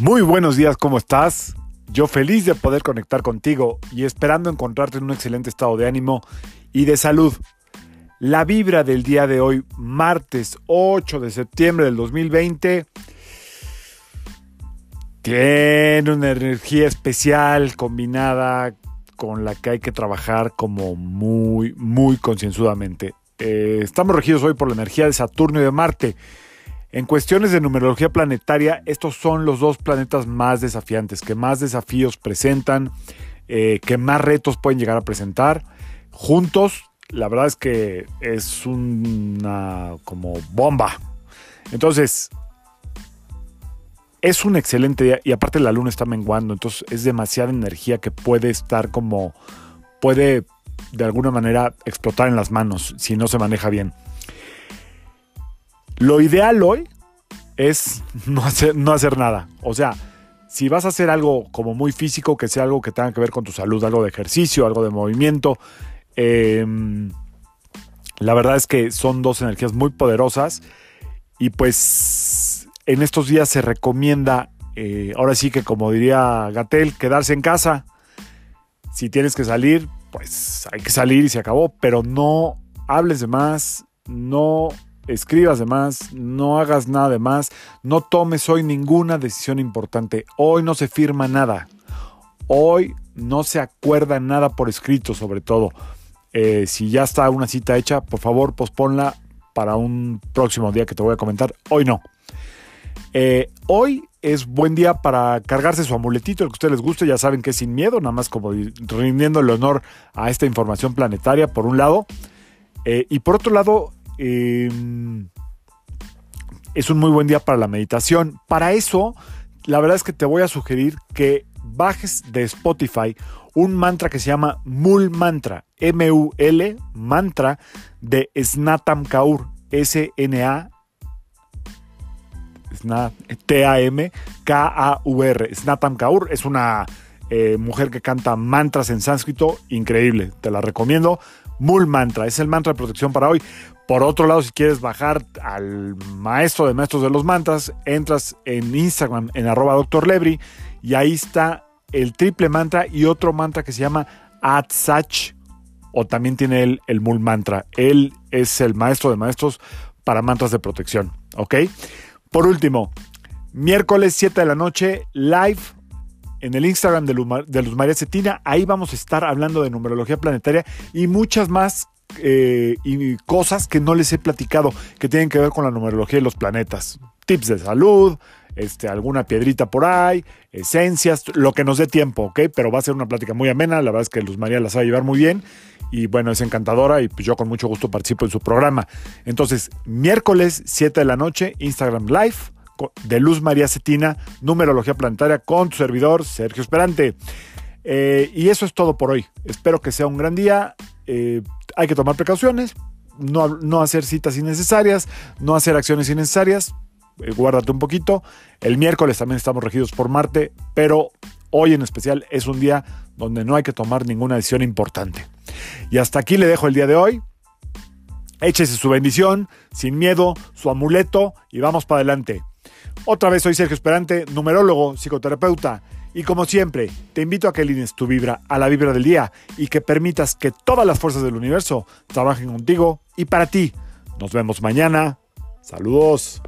Muy buenos días, ¿cómo estás? Yo feliz de poder conectar contigo y esperando encontrarte en un excelente estado de ánimo y de salud. La vibra del día de hoy, martes 8 de septiembre del 2020, tiene una energía especial combinada con la que hay que trabajar como muy, muy concienzudamente. Eh, estamos regidos hoy por la energía de Saturno y de Marte. En cuestiones de numerología planetaria, estos son los dos planetas más desafiantes, que más desafíos presentan, eh, que más retos pueden llegar a presentar. Juntos, la verdad es que es una como bomba. Entonces, es un excelente día y aparte la luna está menguando, entonces es demasiada energía que puede estar como, puede de alguna manera explotar en las manos si no se maneja bien. Lo ideal hoy es no hacer, nada. O sea, si vas a hacer algo como muy físico, que sea algo que tenga que ver con tu salud, algo de ejercicio, algo de movimiento, em, la verdad es que son dos energías muy poderosas y pues en estos días se recomienda, eh, ahora sí que como diría Gatel, quedarse en casa. Si tienes que salir, pues hay que salir y se acabó, pero no hables de más, no escribas de más, no hagas nada de más, no tomes hoy ninguna decisión importante. Hoy no se firma nada. Hoy no se acuerda nada por escrito, sobre todo. Eh, si ya está una cita hecha, por favor, posponla para un próximo día que te voy a comentar. Hoy no. Eh, hoy es buen día para cargarse su amuletito, el que a ustedes les guste, ya saben que es sin miedo, nada más como rindiendo el honor a esta información planetaria, por un lado. Eh, y por otro lado, Em, es un muy buen día para la meditación. Para eso, la verdad es que te voy a sugerir que bajes de Spotify un mantra que se llama Mul Mantra, M-U-L, mantra de Snatam Kaur, S-N-A. T-A-M-K-A-U-R. Snatam Kaur es una eh, mujer que canta mantras en sánscrito, increíble, te la recomiendo. Mul Mantra, es el mantra de protección para hoy. Por otro lado, si quieres bajar al maestro de maestros de los mantras, entras en Instagram en arroba y ahí está el triple mantra y otro mantra que se llama Atsach o también tiene él el Mul Mantra. Él es el maestro de maestros para mantras de protección, ¿ok? Por último, miércoles 7 de la noche, live en el Instagram de Luz, María Cetina. Ahí vamos a estar hablando de numerología planetaria y muchas más eh, y cosas que no les he platicado que tienen que ver con la numerología de los planetas. Tips de salud, este, alguna piedrita por ahí, esencias, lo que nos dé tiempo, ¿ok? Pero va a ser una plática muy amena, la verdad es que Luz María la sabe llevar muy bien y bueno, es encantadora y pues yo con mucho gusto participo en su programa. Entonces, miércoles 7 de la noche, Instagram Live de Luz María Cetina, numerología planetaria con tu servidor Sergio Esperante. Eh, y eso es todo por hoy. Espero que sea un gran día. Eh, hay que tomar precauciones, no, hacer citas innecesarias, no hacer acciones innecesarias. Eh, guárdate un poquito. El miércoles también estamos regidos por Marte, pero hoy en especial es un día donde no hay que tomar ninguna decisión importante. Y hasta aquí le dejo el día de hoy. Échese su bendición, sin miedo, su amuleto y vamos para adelante. Otra vez soy Sergio Esperante, numerólogo, psicoterapeuta y como siempre, te invito a que alines tu vibra a la vibra del día y que permitas que todas las fuerzas del universo trabajen contigo y para ti. Nos vemos mañana. Saludos.